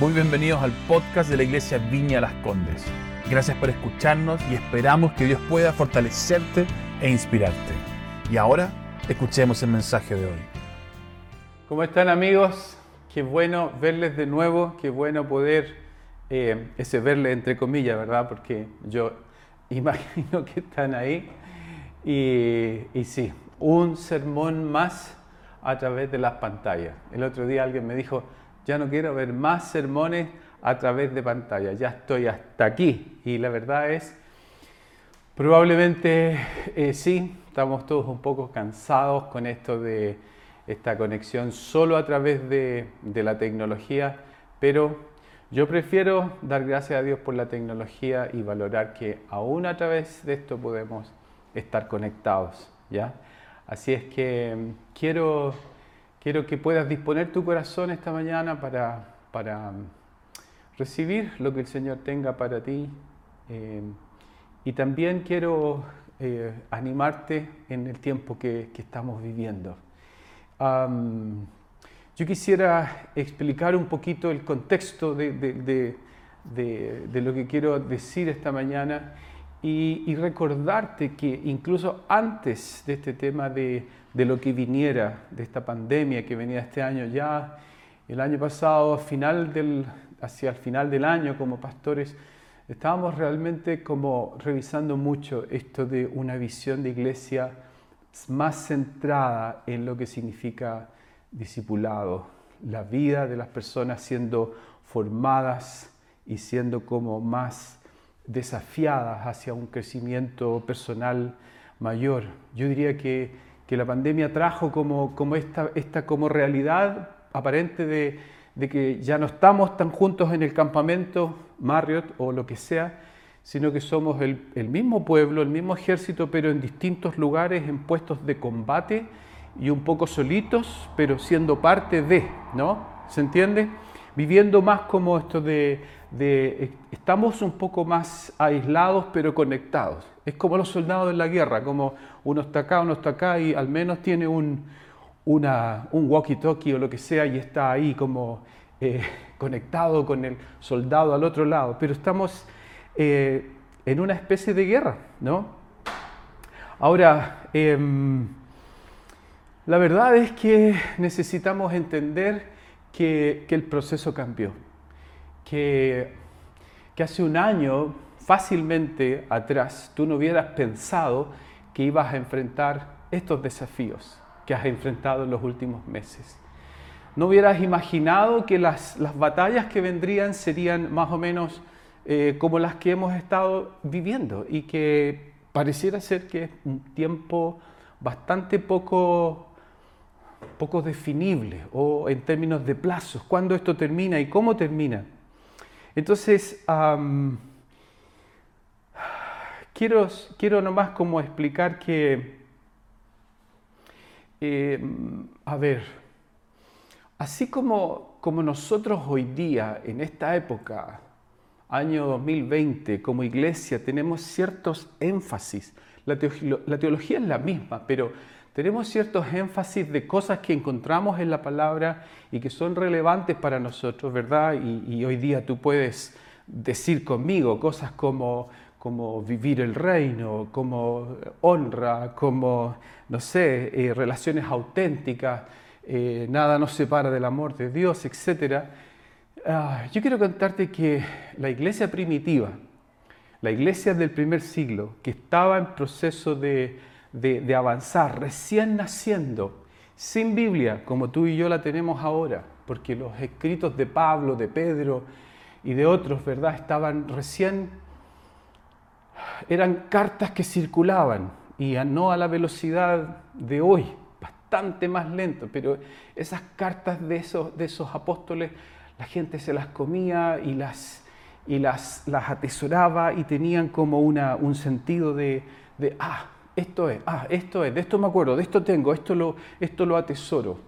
Muy bienvenidos al podcast de la Iglesia Viña Las Condes. Gracias por escucharnos y esperamos que Dios pueda fortalecerte e inspirarte. Y ahora, escuchemos el mensaje de hoy. ¿Cómo están amigos? Qué bueno verles de nuevo, qué bueno poder, eh, ese verles entre comillas, ¿verdad? Porque yo imagino que están ahí. Y, y sí, un sermón más a través de las pantallas. El otro día alguien me dijo, ya no quiero ver más sermones a través de pantalla, ya estoy hasta aquí. Y la verdad es, probablemente eh, sí, estamos todos un poco cansados con esto de esta conexión solo a través de, de la tecnología, pero yo prefiero dar gracias a Dios por la tecnología y valorar que aún a través de esto podemos estar conectados, ¿ya? Así es que mm, quiero, quiero que puedas disponer tu corazón esta mañana para, para mm, recibir lo que el Señor tenga para ti. Eh, y también quiero eh, animarte en el tiempo que, que estamos viviendo. Um, yo quisiera explicar un poquito el contexto de, de, de, lo que quiero decir esta mañana y, y, recordarte que incluso antes de este tema de, lo que viniera, de esta pandemia que venía este año ya, el año pasado, final del, hacia el final del año como pastores, estábamos realmente como revisando mucho esto de una visión de iglesia más centrada en lo que significa discipulado, la vida de las personas siendo formadas y siendo como más desafiadas hacia un crecimiento personal mayor. Yo diría que, que la pandemia trajo como, como esta, esta, como realidad aparente de, de, que ya no estamos tan juntos en el campamento Marriott o lo que sea, sino que somos el, el mismo pueblo, el mismo ejército, pero en distintos lugares, en puestos de combate y un poco solitos, pero siendo parte de, ¿no? ¿Se entiende? Viviendo más como esto de, de, estamos un poco más aislados pero conectados. Es como los soldados en la guerra, como uno está acá, uno está acá y al menos tiene un, un walkie-talkie o lo que sea y está ahí como eh, conectado con el soldado al otro lado. Pero estamos eh, en una especie de guerra, ¿no? Ahora, eh, la verdad es que necesitamos entender que, el proceso cambió, que, que hace un año, fácilmente atrás, tú no hubieras pensado que ibas a enfrentar estos desafíos que has enfrentado en los últimos meses. No hubieras imaginado que las, las batallas que vendrían serían más o menos eh, como las que hemos estado viviendo y que pareciera ser que es un tiempo bastante poco poco definible o en términos de plazos, cuándo esto termina y cómo termina. Entonces, quiero, quiero nomás como explicar que, eh, a ver, así como, como nosotros hoy día, en esta época, año 2020, como iglesia, tenemos ciertos énfasis, la teología es la misma, pero tenemos ciertos énfasis de cosas que encontramos en la palabra y que son relevantes para nosotros, ¿verdad? Y, y hoy día tú puedes decir conmigo cosas como, como vivir el reino, como honra, como, no sé, eh, relaciones auténticas, eh, nada nos separa del amor de Dios, etc. Ah, yo quiero contarte que la iglesia primitiva, la iglesia del primer siglo, que estaba en proceso de de, avanzar, recién naciendo, sin Biblia, como tú y yo la tenemos ahora, porque los escritos de Pablo, de Pedro y de otros, ¿verdad? Estaban recién, eran cartas que circulaban y no a la velocidad de hoy, bastante más lento, pero esas cartas de esos, de esos apóstoles, la gente se las comía y las, y las, las atesoraba y tenían como una, un sentido de, de, ah, esto es, ah, esto es, de esto me acuerdo, de esto tengo, esto lo, esto lo atesoro.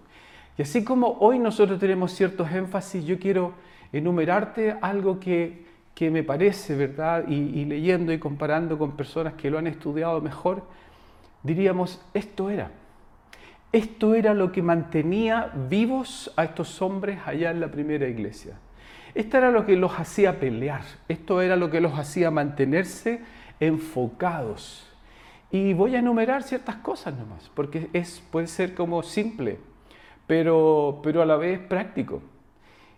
Y así como hoy nosotros tenemos ciertos énfasis, yo quiero enumerarte algo que, que me parece, ¿verdad? Y, y, leyendo y comparando con personas que lo han estudiado mejor, diríamos, esto era. Esto era lo que mantenía vivos a estos hombres allá en la primera iglesia. Esto era lo que los hacía pelear, esto era lo que los hacía mantenerse enfocados. Y voy a enumerar ciertas cosas nomás, porque es, puede ser como simple, pero, pero a la vez práctico.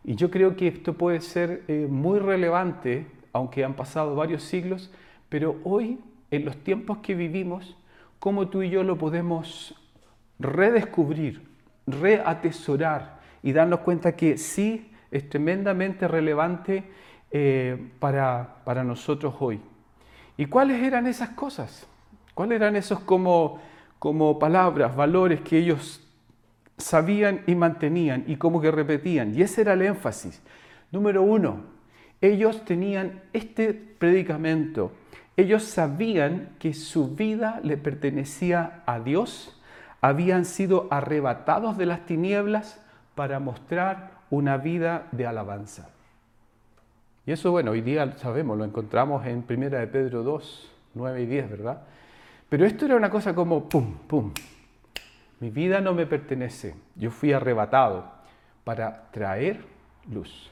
Y yo creo que esto puede ser eh, muy relevante, aunque han pasado varios siglos, pero hoy, en los tiempos que vivimos, cómo tú y yo lo podemos redescubrir, reatesorar y darnos cuenta que sí es tremendamente relevante eh, para, para nosotros hoy. ¿Y cuáles eran esas cosas? ¿Cuáles eran esos como, como palabras, valores que ellos sabían y mantenían y como que repetían? Y ese era el énfasis. Número uno, ellos tenían este predicamento. Ellos sabían que su vida le pertenecía a Dios, habían sido arrebatados de las tinieblas para mostrar una vida de alabanza. Y eso, bueno, hoy día sabemos, lo encontramos en 1 de Pedro 2, 9 y 10, ¿verdad? Pero esto era una cosa como, pum, pum. Mi vida no me pertenece. Yo fui arrebatado para traer luz.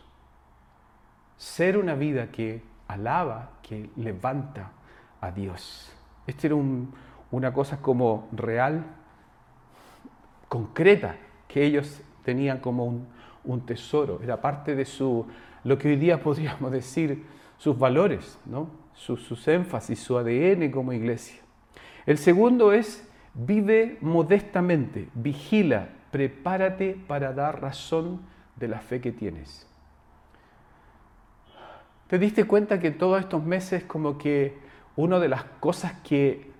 Ser una vida que alaba, que levanta a Dios. Esta era una cosa como real, concreta, que ellos tenían como un, tesoro. Era parte de su, lo que hoy día podríamos decir, sus valores, ¿no? sus, sus énfasis, su ADN como iglesia. El segundo es vive modestamente, vigila, prepárate para dar razón de la fe que tienes. ¿Te diste cuenta que todos estos meses como que una de las cosas que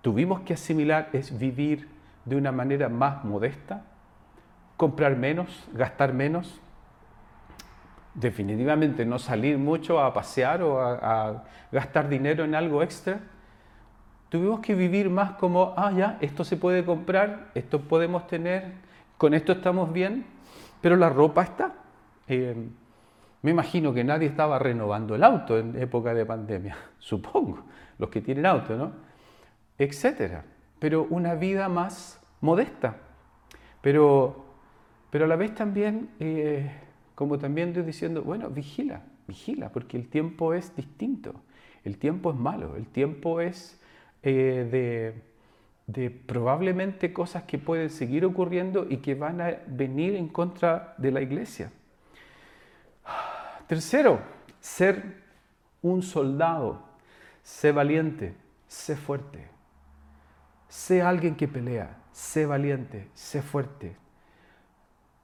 tuvimos que asimilar es vivir de una manera más modesta? Comprar menos, gastar menos, definitivamente no salir mucho a pasear o a, a gastar dinero en algo extra Tuvimos que vivir más como, ah, ya, esto se puede comprar, esto podemos tener, con esto estamos bien, pero la ropa está. Eh, me imagino que nadie estaba renovando el auto en época de pandemia, supongo, los que tienen auto, ¿no? Etcétera. Pero una vida más modesta. Pero, pero a la vez también, eh, como también estoy diciendo, bueno, vigila, vigila, porque el tiempo es distinto. El tiempo es malo, el tiempo es eh, de, probablemente cosas que pueden seguir ocurriendo y que van a venir en contra de la iglesia. Tercero, ser un soldado. Sé valiente, sé fuerte. Sé alguien que pelea, sé valiente, sé fuerte.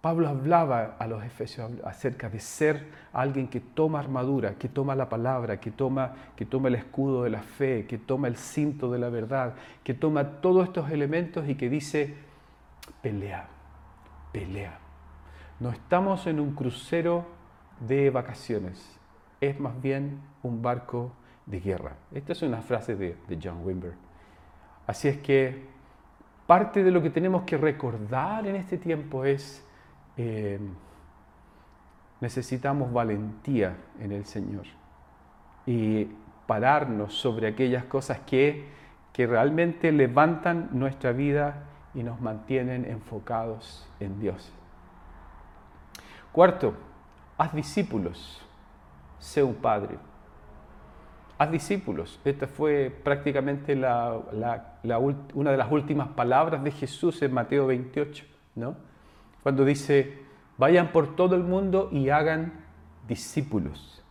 Pablo hablaba a los efesios acerca de ser alguien que toma armadura, que toma la palabra, que toma, que toma el escudo de la fe, que toma el cinto de la verdad, que toma todos estos elementos y que dice, pelea, pelea. No estamos en un crucero de vacaciones, es más bien un barco de guerra. Esta es una frase de, de John Wimber. Así es que parte de lo que tenemos que recordar en este tiempo es eh, necesitamos valentía en el Señor y pararnos sobre aquellas cosas que, que realmente levantan nuestra vida y nos mantienen enfocados en Dios. Cuarto, haz discípulos, sé un padre. Haz discípulos. Esta fue prácticamente la, una de las últimas palabras de Jesús en Mateo 28, ¿no? Cuando dice, vayan por todo el mundo y hagan discípulos.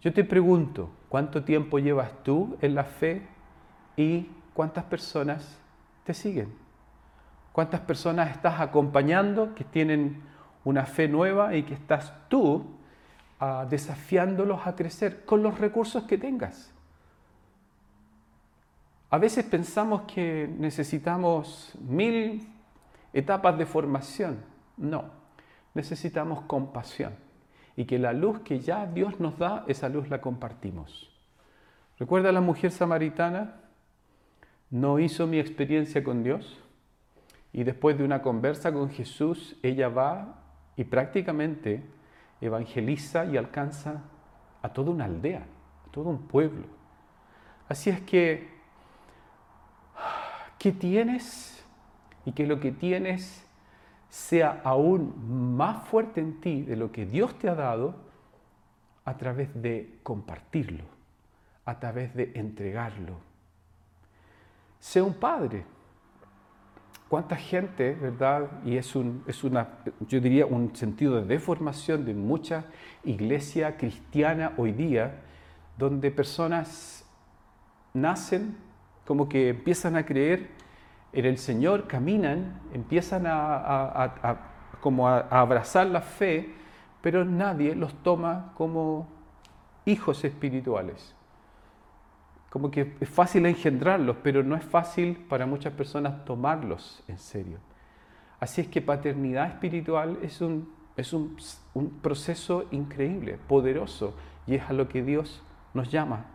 Yo te pregunto, ¿cuánto tiempo llevas tú en la fe y cuántas personas te siguen? ¿Cuántas personas estás acompañando que tienen una fe nueva y que estás tú ah, desafiándolos a crecer con los recursos que tengas? A veces pensamos que necesitamos mil etapas de formación. No, necesitamos compasión y que la luz que ya Dios nos da, esa luz la compartimos. ¿Recuerda la mujer samaritana? No hizo mi experiencia con Dios y después de una conversa con Jesús, ella va y prácticamente evangeliza y alcanza a toda una aldea, a todo un pueblo. Así es que, ¿qué tienes y que lo que tienes sea aún más fuerte en ti de lo que Dios te ha dado a través de compartirlo, a través de entregarlo. Sea un padre. ¿Cuánta gente, verdad? Y es, un, es una, yo diría, un sentido de deformación de mucha iglesia cristiana hoy día, donde personas nacen como que empiezan a creer en el Señor, caminan, empiezan a, como a abrazar la fe, pero nadie los toma como hijos espirituales. Como que es fácil engendrarlos, pero no es fácil para muchas personas tomarlos en serio. Así es que paternidad espiritual es un, es un, un proceso increíble, poderoso, y es a lo que Dios nos llama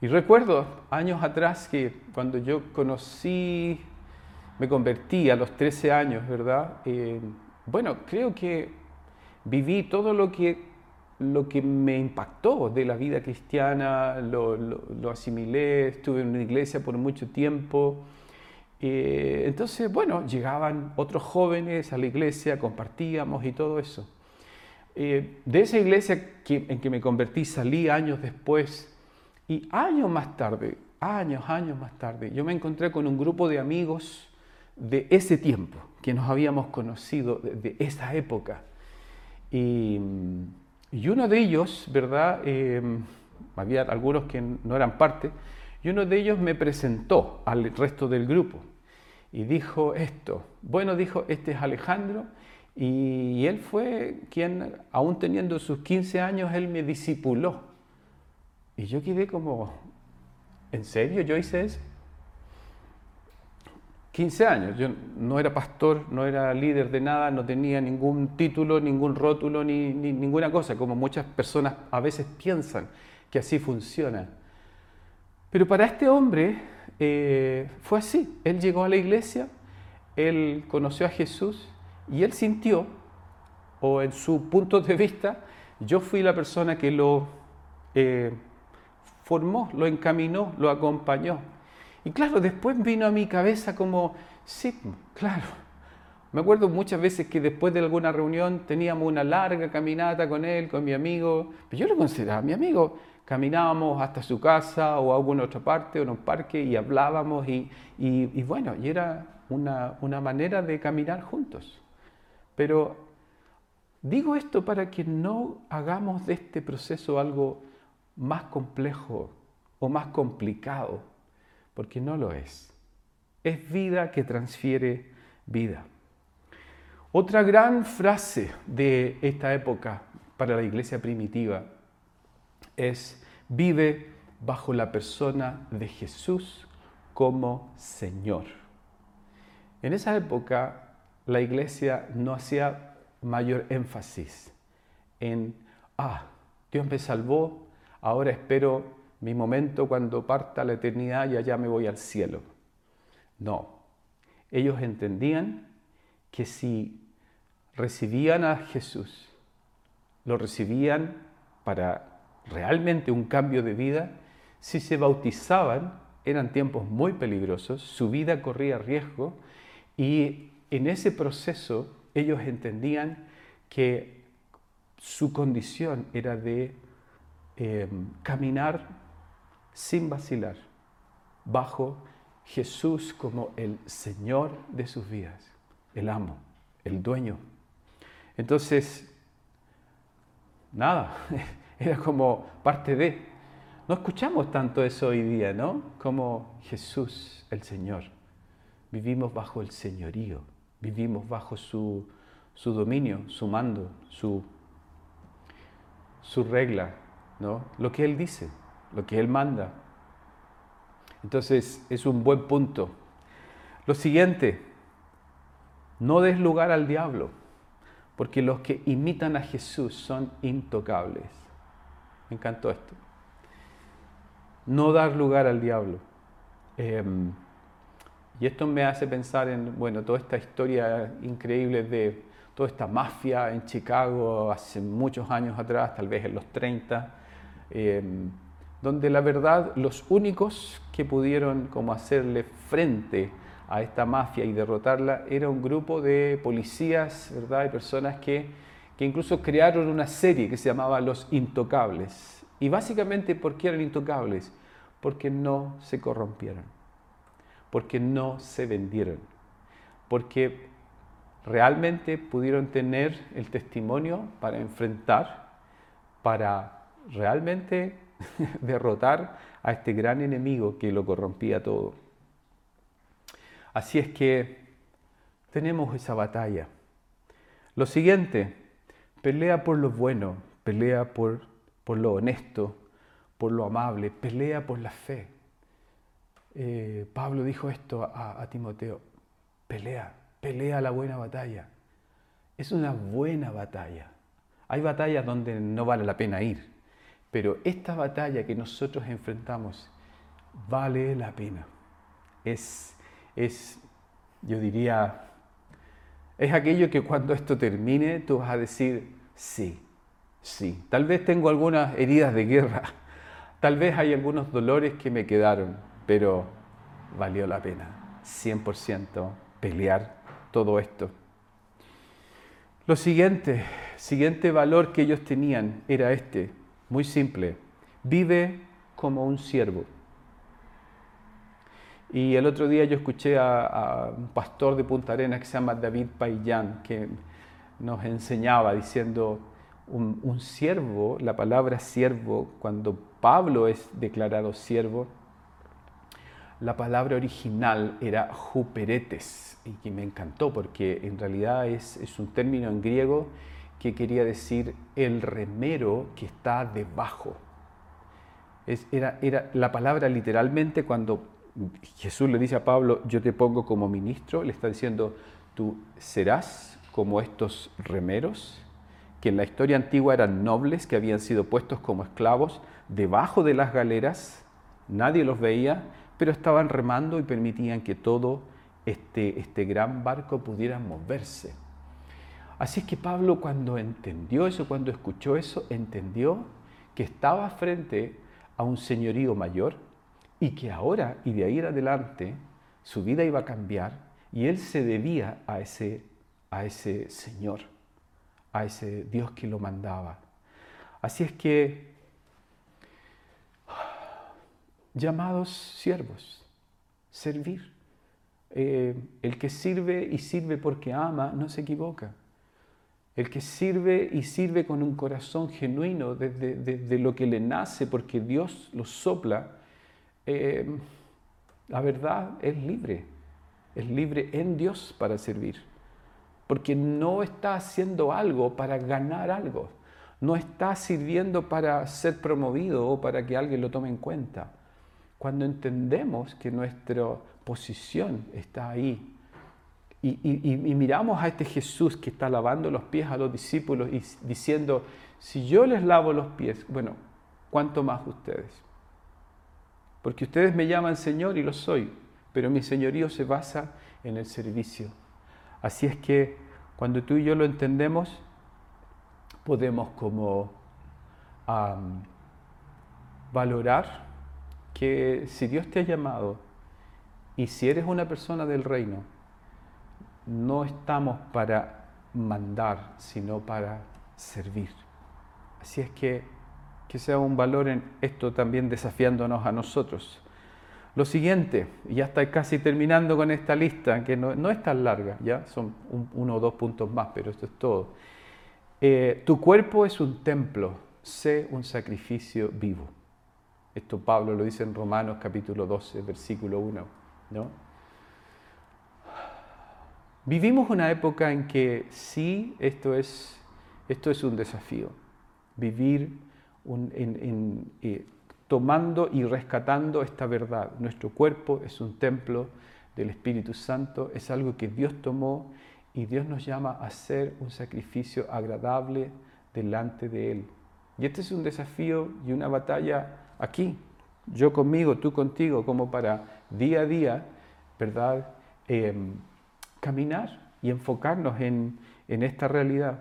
y recuerdo años atrás que cuando yo conocí, me convertí a los 13 años, ¿verdad? Eh, bueno, creo que viví todo lo que, lo que me impactó de la vida cristiana, lo, lo, asimilé, estuve en una iglesia por mucho tiempo. Eh, entonces, bueno, llegaban otros jóvenes a la iglesia, compartíamos y todo eso. Eh, de esa iglesia en que me convertí salí años después y años más tarde, años, años más tarde, yo me encontré con un grupo de amigos de ese tiempo, que nos habíamos conocido de, esa época. Y, uno de ellos, ¿verdad? Em, había algunos que no eran parte, y uno de ellos me presentó al resto del grupo y dijo esto. Bueno, dijo, este es Alejandro, y él fue quien, aún teniendo sus 15 años, él me discipuló. Y yo quedé como, ¿en serio yo hice eso? 15 años, yo no era pastor, no era líder de nada, no tenía ningún título, ningún rótulo, ni, ninguna cosa, como muchas personas a veces piensan que así funciona. Pero para este hombre eh, fue así, él llegó a la iglesia, él conoció a Jesús y él sintió, o en su punto de vista, yo fui la persona que lo... Eh, formó, lo encaminó, lo acompañó. Y claro, después vino a mi cabeza como, sí, claro. Me acuerdo muchas veces que después de alguna reunión teníamos una larga caminata con él, con mi amigo. Pero yo lo consideraba mi amigo. Caminábamos hasta su casa o a alguna otra parte o en un parque y hablábamos y, y, bueno, y era una, una manera de caminar juntos. Pero digo esto para que no hagamos de este proceso algo más complejo o más complicado, porque no lo es. Es vida que transfiere vida. Otra gran frase de esta época para la iglesia primitiva es vive bajo la persona de Jesús como Señor. En esa época la iglesia no hacía mayor énfasis en, ah, Dios me salvó, ahora espero mi momento cuando parta la eternidad y allá me voy al cielo. No, ellos entendían que si recibían a Jesús, lo recibían para realmente un cambio de vida, si se bautizaban, eran tiempos muy peligrosos, su vida corría riesgo y en ese proceso ellos entendían que su condición era de Em, caminar sin vacilar bajo Jesús como el Señor de sus vidas, el amo, el dueño. Entonces, nada, era como parte de. No escuchamos tanto eso hoy día, ¿no? Como Jesús, el Señor. Vivimos bajo el señorío, vivimos bajo su, su dominio, su mando, su, su regla, lo que Él dice, lo que Él manda. Entonces es un buen punto. Lo siguiente, no des lugar al diablo, porque los que imitan a Jesús son intocables. Me encantó esto. No dar lugar al diablo. Em, y esto me hace pensar en, bueno, toda esta historia increíble de toda esta mafia en Chicago hace muchos años atrás, tal vez en los 30, Em, donde la verdad los únicos que pudieron como hacerle frente a esta mafia y derrotarla era un grupo de policías, ¿verdad? Y personas que, que incluso crearon una serie que se llamaba Los Intocables. Y básicamente, ¿por qué eran intocables? Porque no se corrompieron, porque no se vendieron, porque realmente pudieron tener el testimonio para enfrentar, para realmente derrotar a este gran enemigo que lo corrompía todo. Así es que tenemos esa batalla. Lo siguiente, pelea por lo bueno, pelea por, por lo honesto, por lo amable, pelea por la fe. Eh, Pablo dijo esto a, a Timoteo, pelea, pelea la buena batalla. Es una buena batalla. Hay batallas donde no vale la pena ir, pero esta batalla que nosotros enfrentamos vale la pena. Es, es, yo diría, es aquello que cuando esto termine tú vas a decir, sí, sí. Tal vez tengo algunas heridas de guerra, tal vez hay algunos dolores que me quedaron, pero valió la pena, 100% pelear todo esto. Lo siguiente, siguiente valor que ellos tenían era este, muy simple, vive como un siervo. Y el otro día yo escuché a, un pastor de Punta Arenas que se llama David Payán, que nos enseñaba diciendo, un, un siervo, la palabra siervo, cuando Pablo es declarado siervo, la palabra original era juperetes, y que me encantó porque en realidad es, es un término en griego que quería decir el remero que está debajo. Era la palabra literalmente cuando Jesús le dice a Pablo, yo te pongo como ministro, le está diciendo, tú serás como estos remeros, que en la historia antigua eran nobles, que habían sido puestos como esclavos debajo de las galeras, nadie los veía, pero estaban remando y permitían que todo este, este gran barco pudiera moverse. Así es que Pablo cuando entendió eso, cuando escuchó eso, entendió que estaba frente a un señorío mayor y que ahora y de ahí en adelante su vida iba a cambiar y él se debía a ese, a ese Señor, a ese Dios que lo mandaba. Así es que llamados siervos, servir. Eh, el que sirve y sirve porque ama no se equivoca. El que sirve y sirve con un corazón genuino desde, lo que le nace porque Dios lo sopla, eh, la verdad es libre. Es libre en Dios para servir. Porque no está haciendo algo para ganar algo. No está sirviendo para ser promovido o para que alguien lo tome en cuenta cuando entendemos que nuestra posición está ahí y, miramos a este Jesús que está lavando los pies a los discípulos y diciendo, si yo les lavo los pies, bueno, ¿cuánto más ustedes? Porque ustedes me llaman Señor y lo soy, pero mi señorío se basa en el servicio. Así es que cuando tú y yo lo entendemos, podemos como valorar que si Dios te ha llamado y si eres una persona del reino, no estamos para mandar, sino para servir. Así es que que sea un valor en esto también desafiándonos a nosotros. Lo siguiente, y ya está casi terminando con esta lista, que no, es tan larga, ya son uno o dos puntos más, pero esto es todo. Eh, tu cuerpo es un templo, sé un sacrificio vivo. Esto Pablo lo dice en Romanos capítulo 12, versículo 1. ¿no? Vivimos una época en que sí, esto es, esto es un desafío. Vivir eh, tomando y rescatando esta verdad. Nuestro cuerpo es un templo del Espíritu Santo, es algo que Dios tomó y Dios nos llama a hacer un sacrificio agradable delante de Él. Y este es un desafío y una batalla aquí, yo conmigo, tú contigo, como para día a día, ¿verdad? Em, caminar y enfocarnos en, en esta realidad.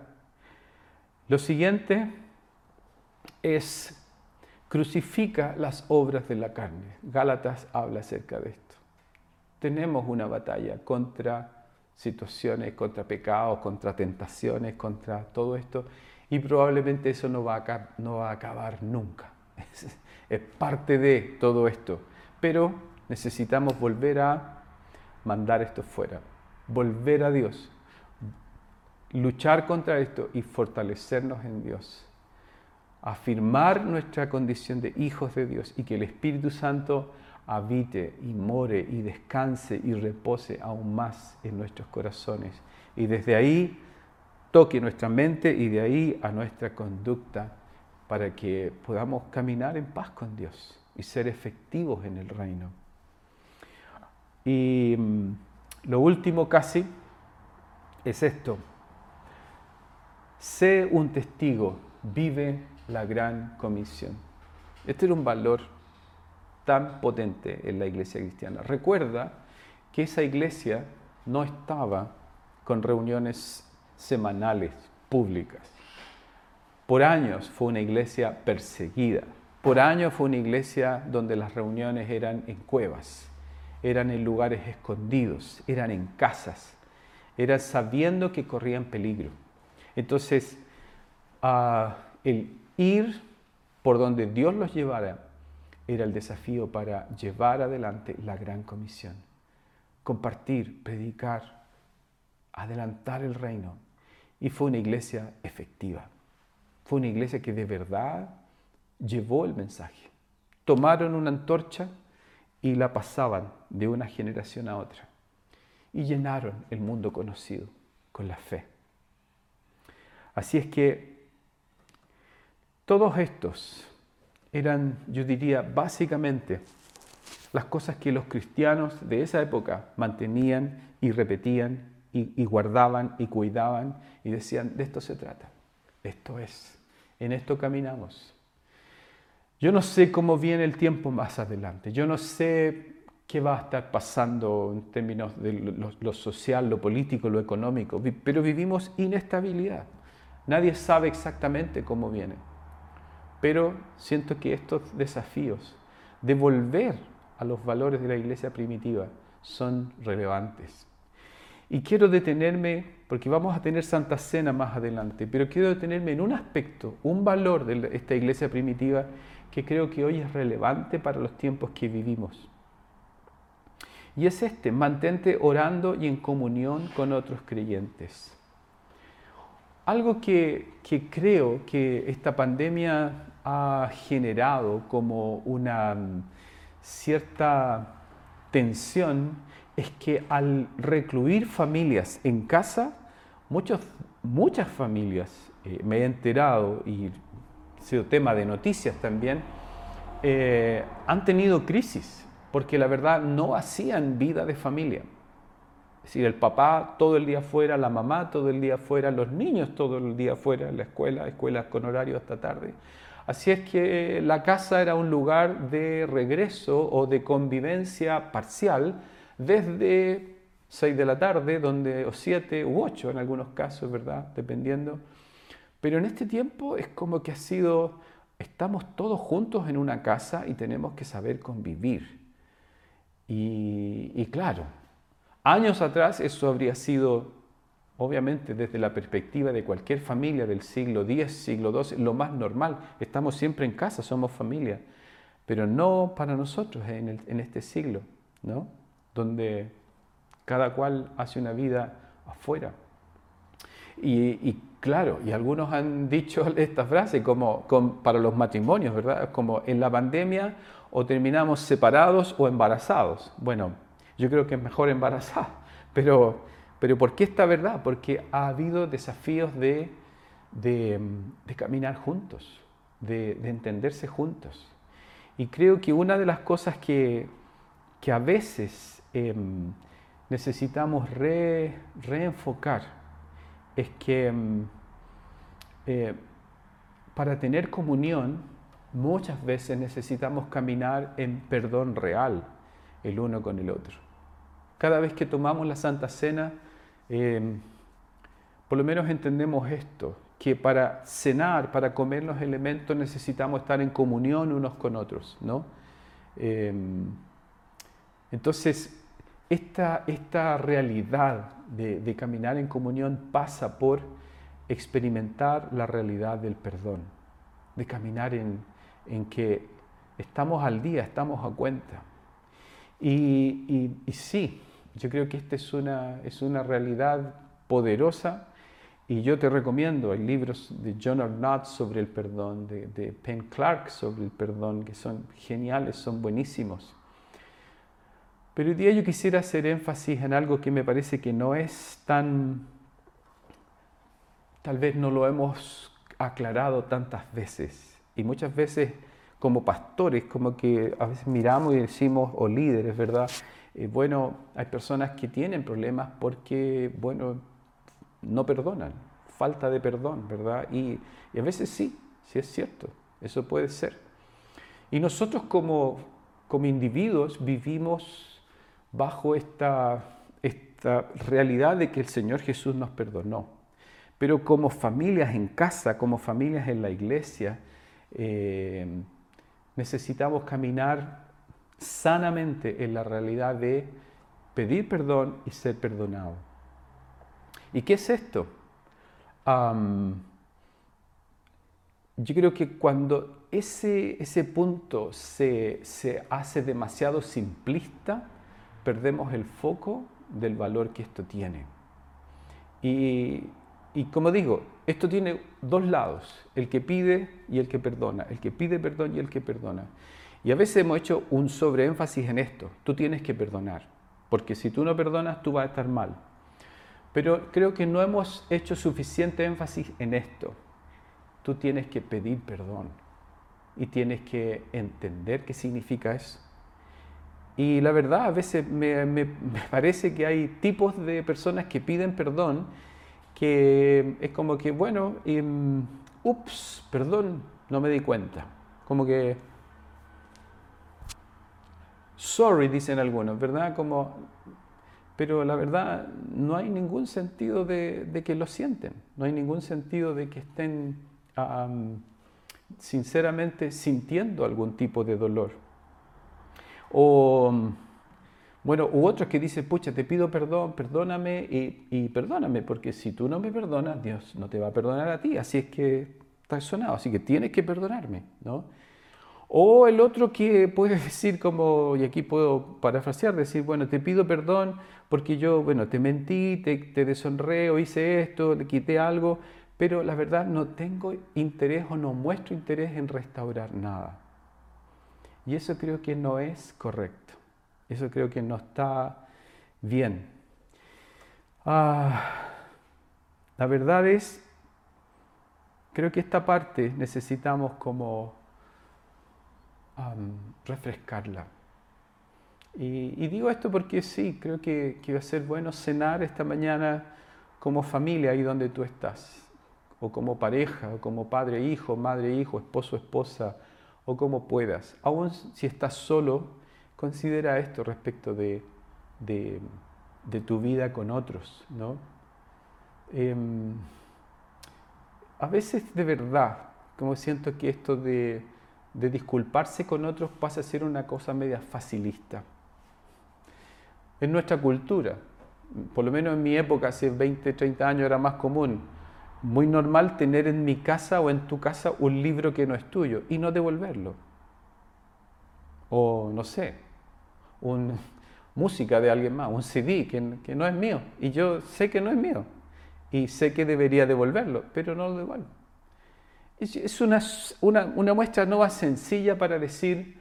Lo siguiente es crucifica las obras de la carne. Gálatas habla acerca de esto. tenemos una batalla contra situaciones, contra pecados, contra tentaciones, contra todo esto, y probablemente eso no va a, no va a acabar nunca. Es, es parte de todo esto, pero necesitamos volver a mandar esto fuera, volver a Dios, luchar contra esto y fortalecernos en Dios afirmar nuestra condición de hijos de Dios y que el Espíritu Santo habite y more y descanse y repose aún más en nuestros corazones. Y desde ahí toque nuestra mente y de ahí a nuestra conducta para que podamos caminar en paz con Dios y ser efectivos en el reino. Y mm, lo último casi es esto. Sé un testigo, vive la gran comisión. Este era un valor tan potente en la iglesia cristiana. Recuerda que esa iglesia no estaba con reuniones semanales públicas. Por años fue una iglesia perseguida. Por años fue una iglesia donde las reuniones eran en cuevas, eran en lugares escondidos, eran en casas, eran sabiendo que corrían peligro. Entonces, uh, el Ir por donde Dios los llevara era el desafío para llevar adelante la gran comisión. Compartir, predicar, adelantar el reino. Y fue una iglesia efectiva. Fue una iglesia que de verdad llevó el mensaje. Tomaron una antorcha y la pasaban de una generación a otra. Y llenaron el mundo conocido con la fe. Así es que todos estos eran, yo diría, básicamente las cosas que los cristianos de esa época mantenían y repetían y, guardaban y cuidaban y decían, de esto se trata, esto es, en esto caminamos. Yo no sé cómo viene el tiempo más adelante, yo no sé qué va a estar pasando en términos de lo social, lo político, lo económico, pero vivimos inestabilidad. Nadie sabe exactamente cómo viene. Pero siento que estos desafíos de volver a los valores de la iglesia primitiva son relevantes. Y quiero detenerme, porque vamos a tener Santa Cena más adelante, pero quiero detenerme en un aspecto, un valor de esta iglesia primitiva que creo que hoy es relevante para los tiempos que vivimos. Y es este, mantente orando y en comunión con otros creyentes. Algo que, creo que esta pandemia ha generado como una mm, cierta tensión es que al recluir familias en casa, muchas familias, eh, me he enterado y sido tema de noticias también, eh, han tenido crisis porque la verdad no hacían vida de familia. Es decir, el papá todo el día fuera, la mamá todo el día fuera, los niños todo el día fuera la escuela, escuelas con horario hasta tarde. Así es que la casa era un lugar de regreso o de convivencia parcial desde 6 de la tarde, donde, o 7 u 8 en algunos casos, ¿verdad? Dependiendo. Pero en este tiempo es como que ha sido, estamos todos juntos en una casa y tenemos que saber convivir. Y, claro, Años atrás eso habría sido, obviamente desde la perspectiva de cualquier familia del siglo X, siglo XII, lo más normal. Estamos siempre en casa, somos familia, pero no para nosotros en, este siglo, ¿no? donde cada cual hace una vida afuera. Y, claro, y algunos han dicho esta frase como, para los matrimonios, ¿verdad? Como en la pandemia o terminamos separados o embarazados. Bueno, yo creo que es mejor embarazada. Pero, pero ¿por qué esta verdad? Porque ha habido desafíos de, de, caminar juntos, de, entenderse juntos. Y creo que una de las cosas que, que a veces em, necesitamos reenfocar es que em, eh, para tener comunión muchas veces necesitamos caminar en perdón real el uno con el otro. Cada vez que tomamos la Santa Cena, em, por lo menos entendemos esto, que para cenar, para comer los elementos necesitamos estar en comunión unos con otros, ¿no? Em, entonces, esta, esta realidad de, caminar en comunión pasa por experimentar la realidad del perdón, de caminar en, que estamos al día, estamos a cuenta. Y, sí, yo creo que esta es una, es una realidad poderosa y yo te recomiendo, hay libros de John Arnott sobre el perdón, de, de Penn Clark sobre el perdón, que son geniales, son buenísimos. Pero hoy día yo quisiera hacer énfasis en algo que me parece que no es tan, tal vez no lo hemos aclarado tantas veces. Y muchas veces como pastores, como que a veces miramos y decimos, o líderes, ¿verdad? Eh, bueno, hay personas que tienen problemas porque, bueno, no perdonan, falta de perdón, ¿verdad? Y, a veces sí, sí es cierto, eso puede ser. Y nosotros como, como individuos vivimos bajo esta, esta realidad de que el Señor Jesús nos perdonó. Pero como familias en casa, como familias en la iglesia, eh, necesitamos caminar sanamente en la realidad de pedir perdón y ser perdonado. ¿Y qué es esto? yo creo que cuando ese, ese punto se, hace demasiado simplista, perdemos el foco del valor que esto tiene. Y, como digo, esto tiene dos lados, el que pide y el que perdona, el que pide perdón y el que perdona. Y a veces hemos hecho un sobreénfasis en esto, tú tienes que perdonar, porque si tú no perdonas, tú vas a estar mal. Pero creo que no hemos hecho suficiente énfasis en esto. Tú tienes que pedir perdón y tienes que entender qué significa eso. Y la verdad, a veces me, parece que hay tipos de personas que piden perdón que es como que, bueno, mm, ups, perdón, no me di cuenta. Como que, sorry, dicen algunos, ¿verdad? Como pero la verdad no hay ningún sentido de, que lo sienten, no hay ningún sentido de que estén sinceramente sintiendo algún tipo de dolor. O, bueno, u otros que dicen, pucha, te pido perdón, perdóname y, y, perdóname, porque si tú no me perdonas, Dios no te va a perdonar a ti, así es que estás sonado, así que tienes que perdonarme, ¿no? O el otro que puede decir como, y aquí puedo parafrasear, decir, bueno, te pido perdón porque yo, bueno, te mentí, te, te deshonré o hice esto, le quité algo, pero la verdad no tengo interés o no muestro interés en restaurar nada. Y eso creo que no es correcto. Eso creo que no está bien. Ah, la verdad es, creo que esta parte necesitamos como refrescarla. Y, digo esto porque sí, creo que, que va a ser bueno cenar esta mañana como familia ahí donde tú estás, o como pareja, o como padre, hijo, madre, hijo, esposo, esposa, o como puedas. Aún si estás solo, considera esto respecto de, de, tu vida con otros. ¿no? Em, a veces de verdad, como siento que esto de de disculparse con otros pasa a ser una cosa media facilista. En nuestra cultura, por lo menos en mi época, hace 20, 30 años era más común, muy normal tener en mi casa o en tu casa un libro que no es tuyo y no devolverlo. O no sé, una música de alguien más, un CD que, que no es mío y yo sé que no es mío y sé que debería devolverlo, pero no lo devuelvo. Es una, una, muestra no más sencilla para decir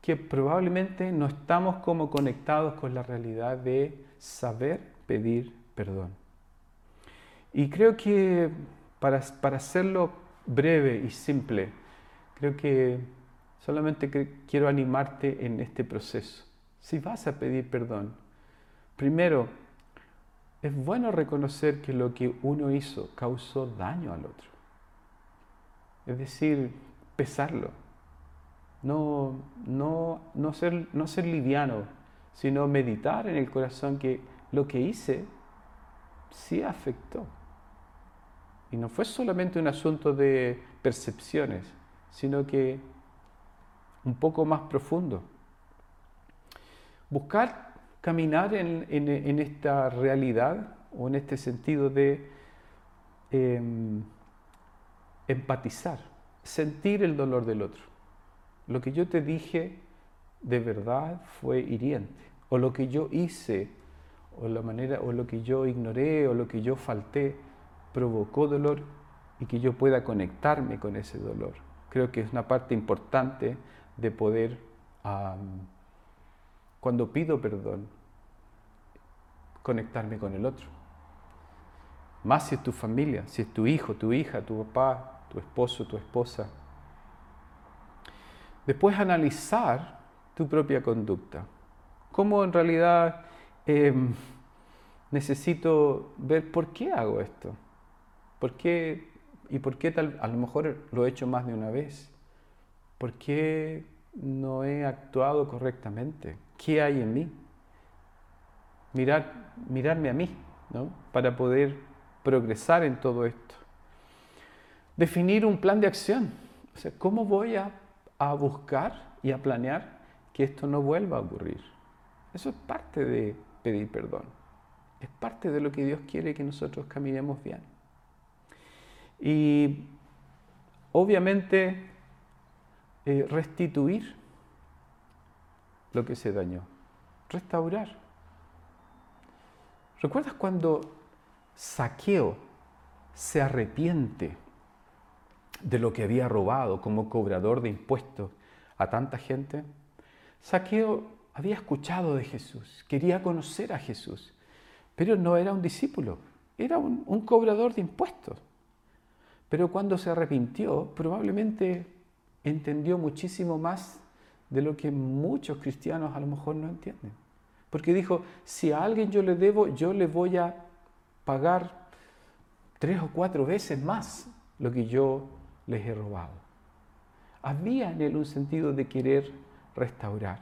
que probablemente no estamos como conectados con la realidad de saber pedir perdón. Y creo que para, para hacerlo breve y simple, creo que solamente quiero animarte en este proceso. Si vas a pedir perdón, primero, es bueno reconocer que lo que uno hizo causó daño al otro. Es decir, pesarlo. No, no, no, ser, no ser liviano, sino meditar en el corazón que lo que hice sí afectó. Y no fue solamente un asunto de percepciones, sino que un poco más profundo. Buscar caminar en, esta realidad o en este sentido de em, empatizar, sentir el dolor del otro. Lo que yo te dije de verdad fue hiriente, o lo que yo hice, o la manera, o lo que yo ignoré, o lo que yo falté, provocó dolor y que yo pueda conectarme con ese dolor. Creo que es una parte importante de poder cuando pido perdón, conectarme con el otro. Más si es tu familia, si es tu hijo, tu hija, tu papá, tu esposo, tu esposa. Después analizar tu propia conducta. ¿Cómo en realidad em, necesito ver por qué hago esto? ¿Por qué? ¿Y por qué tal, a lo mejor lo he hecho más de una vez? ¿Por qué no he actuado correctamente? ¿Qué hay en mí? Mirar, mirarme a mí, ¿no? Para poder progresar en todo esto. Definir un plan de acción. O sea, ¿cómo voy a, a buscar y a planear que esto no vuelva a ocurrir? Eso es parte de pedir perdón. Es parte de lo que Dios quiere que nosotros caminemos bien. Y obviamente eh, restituir lo que se dañó, restaurar. ¿Recuerdas cuando Saqueo se arrepiente de lo que había robado como cobrador de impuestos a tanta gente? Saqueo había escuchado de Jesús, quería conocer a Jesús, pero no era un discípulo, era un cobrador de impuestos. Pero cuando se arrepintió, probablemente entendió muchísimo más de lo que muchos cristianos a lo mejor no entienden. Porque dijo, si a alguien yo le debo, yo le voy a pagar tres o cuatro veces más lo que yo les he robado. Había en él un sentido de querer restaurar.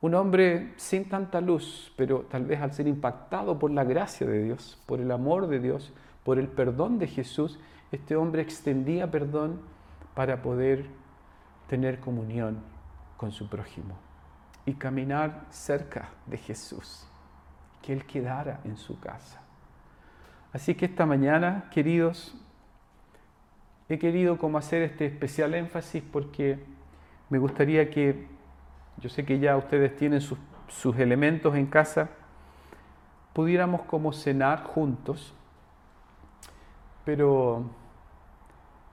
Un hombre sin tanta luz, pero tal vez al ser impactado por la gracia de Dios, por el amor de Dios, por el perdón de Jesús, este hombre extendía perdón para poder tener comunión con su prójimo y caminar cerca de Jesús, que Él quedara en su casa. Así que esta mañana, queridos, he querido como hacer este especial énfasis porque me gustaría que, yo sé que ya ustedes tienen sus, sus elementos en casa, pudiéramos como cenar juntos, pero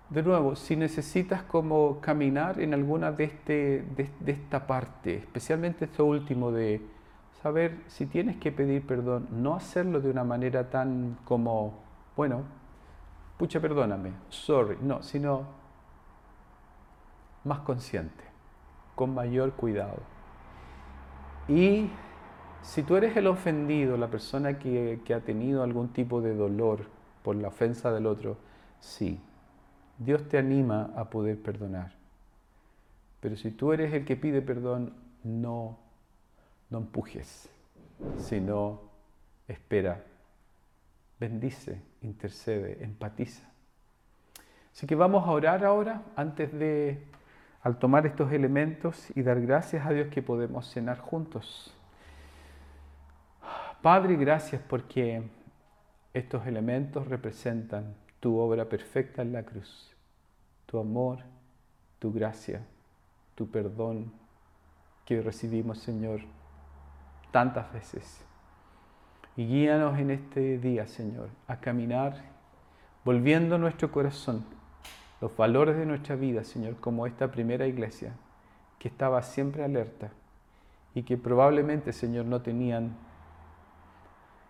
de nuevo, si necesitas como caminar en alguna de, este, de, esta parte, especialmente esto último de saber si tienes que pedir perdón, no hacerlo de una manera tan como, bueno, pucha, perdóname, sorry, no, sino más consciente, con mayor cuidado. Y si tú eres el ofendido, la persona que, que ha tenido algún tipo de dolor por la ofensa del otro, sí, Dios te anima a poder perdonar. Pero si tú eres el que pide perdón, no, no empujes, sino espera, bendice, intercede, empatiza. Así que vamos a orar ahora antes de, al tomar estos elementos y dar gracias a Dios que podemos cenar juntos. Padre, gracias porque estos elementos representan tu obra perfecta en la cruz, tu amor, tu gracia, tu perdón que recibimos, Señor, tantas veces. Y guíanos en este día, Señor, a caminar volviendo nuestro corazón los valores de nuestra vida, Señor, como esta primera iglesia que estaba siempre alerta y que probablemente, Señor, no tenían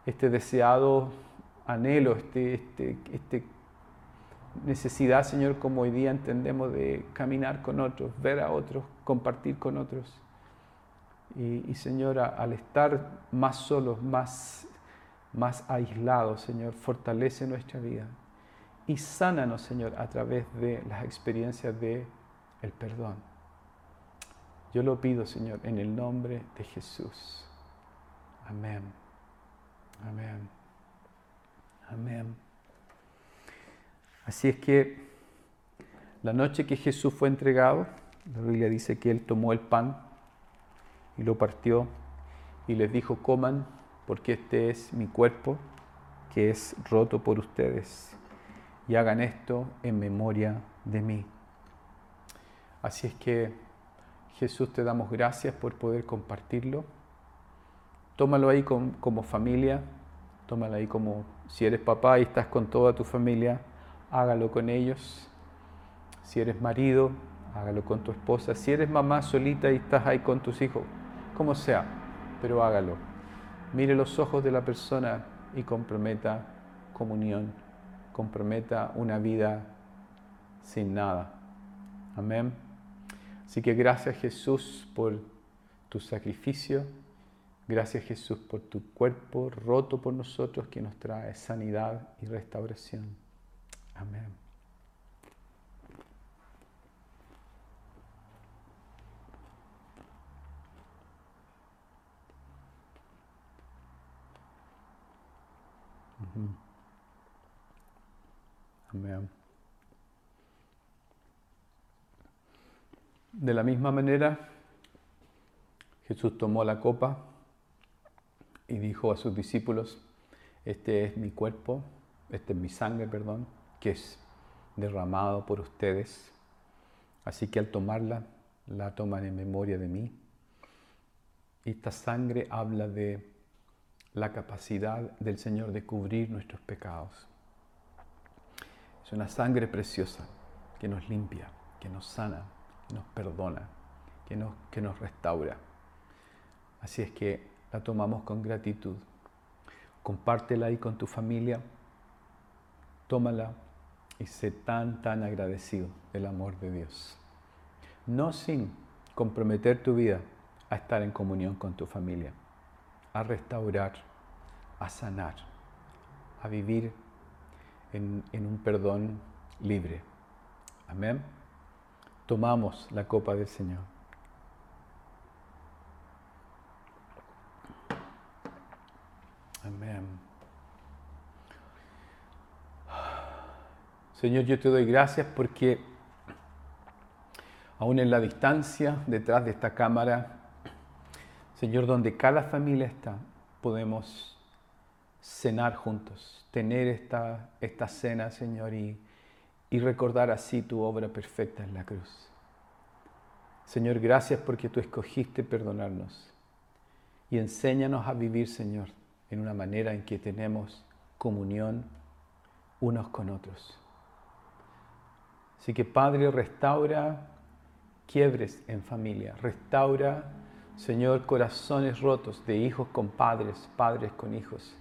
este deseado anhelo, este, este, este necesidad, Señor, como hoy día entendemos de caminar con otros, ver a otros, compartir con otros. Y, Señor, al estar más solos, más, más aislados, Señor, fortalece nuestra vida. Y sánanos, Señor, a través de las experiencias de el perdón. Yo lo pido, Señor, en el nombre de Jesús. Amén. Amén. Amén. Así es que la noche que Jesús fue entregado, la Biblia dice que Él tomó el pan y lo partió y les dijo, coman, porque este es mi cuerpo que es roto por ustedes, y hagan esto en memoria de mí. Así es que Jesús te damos gracias por poder compartirlo. Tómalo ahí como familia, tómalo ahí como si eres papá y estás con toda tu familia, hágalo con ellos. Si eres marido, hágalo con tu esposa. Si eres mamá solita y estás ahí con tus hijos, como sea, pero hágalo. Mire los ojos de la persona y comprometa comunión, comprometa una vida sin nada. Amén. Así que gracias Jesús por tu sacrificio. Gracias Jesús por tu cuerpo roto por nosotros que nos trae sanidad y restauración. Amén. Amén. De la misma manera, Jesús tomó la copa y dijo a sus discípulos, este es mi cuerpo, este es mi sangre, perdón, es derramado por ustedes. Así que al tomarla, la toman en memoria de mí. Esta sangre habla de la capacidad del Señor de cubrir nuestros pecados. Es una sangre preciosa que nos limpia, que nos sana, que nos perdona, que nos, que nos restaura. Así es que la tomamos con gratitud. Compártela ahí con tu familia, tómala y sé tan, tan agradecido del amor de Dios. No sin comprometer tu vida a estar en comunión con tu familia, a restaurar, a sanar, a vivir en, en un perdón libre. Amén. Tomamos la copa del Señor. Amén. Señor, yo te doy gracias porque aún en la distancia, detrás de esta cámara, Señor, donde cada familia está, podemos cenar juntos, tener esta, esta cena, Señor, y, y recordar así tu obra perfecta en la cruz. Señor, gracias porque tú escogiste perdonarnos y enséñanos a vivir, Señor, en una manera en que tenemos comunión unos con otros. Así que Padre, restaura quiebres en familia, restaura, Señor, corazones rotos de hijos con padres, padres con hijos.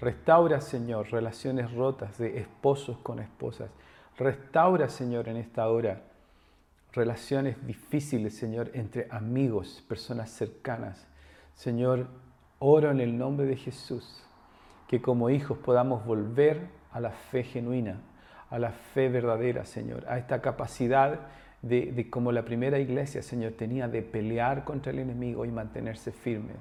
Restaura, Señor, relaciones rotas de esposos con esposas. Restaura, Señor, en esta hora relaciones difíciles, Señor, entre amigos, personas cercanas. Señor, oro en el nombre de Jesús que como hijos podamos volver a la fe genuina, a la fe verdadera, Señor, a esta capacidad de, como la primera iglesia, Señor, tenía de pelear contra el enemigo y mantenerse firme.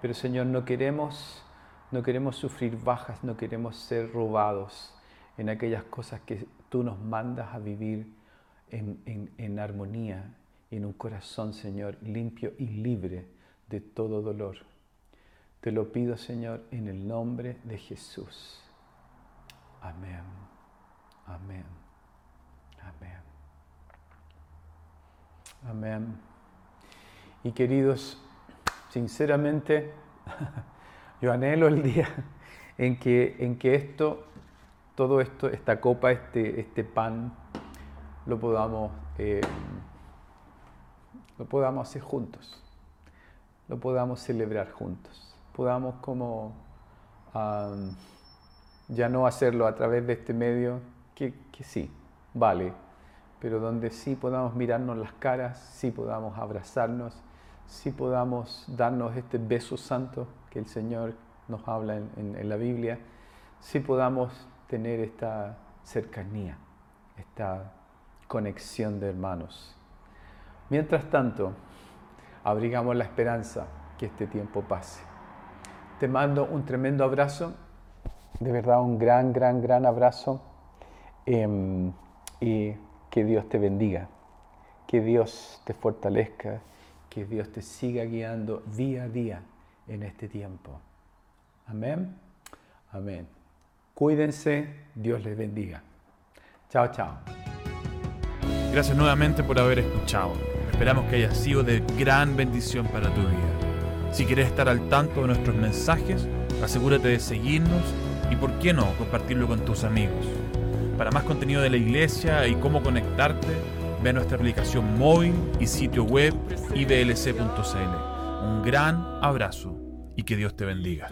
Pero, Señor, no queremos, no queremos sufrir bajas, no queremos ser robados en aquellas cosas que tú nos mandas a vivir en, en, en armonía, en un corazón, Señor, limpio y libre de todo dolor. Te lo pido, Señor, en el nombre de Jesús. Amén. Amén. Amén. Amén. Y queridos, sinceramente, yo anhelo el día en que, en que esto, todo esto, esta copa, este, este pan, lo podamos, eh, lo podamos hacer juntos, lo podamos celebrar juntos, podamos como ya no hacerlo a través de este medio, que, sí, vale, pero donde sí podamos mirarnos las caras, sí podamos abrazarnos, sí podamos darnos este beso santo que el Señor nos habla en, la Biblia, sí podamos tener esta cercanía, esta conexión de hermanos. Mientras tanto, abrigamos la esperanza que este tiempo pase. Te mando un tremendo abrazo, de verdad un gran, gran, gran abrazo Em, y que Dios te bendiga, que Dios te fortalezca, que Dios te siga guiando día a día en este tiempo. Amén. Amén. Cuídense, Dios les bendiga. Chao, chao. Gracias nuevamente por haber escuchado. Esperamos que haya sido de gran bendición para tu vida. Si quieres estar al tanto de nuestros mensajes, asegúrate de seguirnos y, por qué no, compartirlo con tus amigos. Para más contenido de la iglesia y cómo conectarte, ve nuestra aplicación móvil y sitio web iblc.cl. Un gran abrazo y que Dios te bendiga.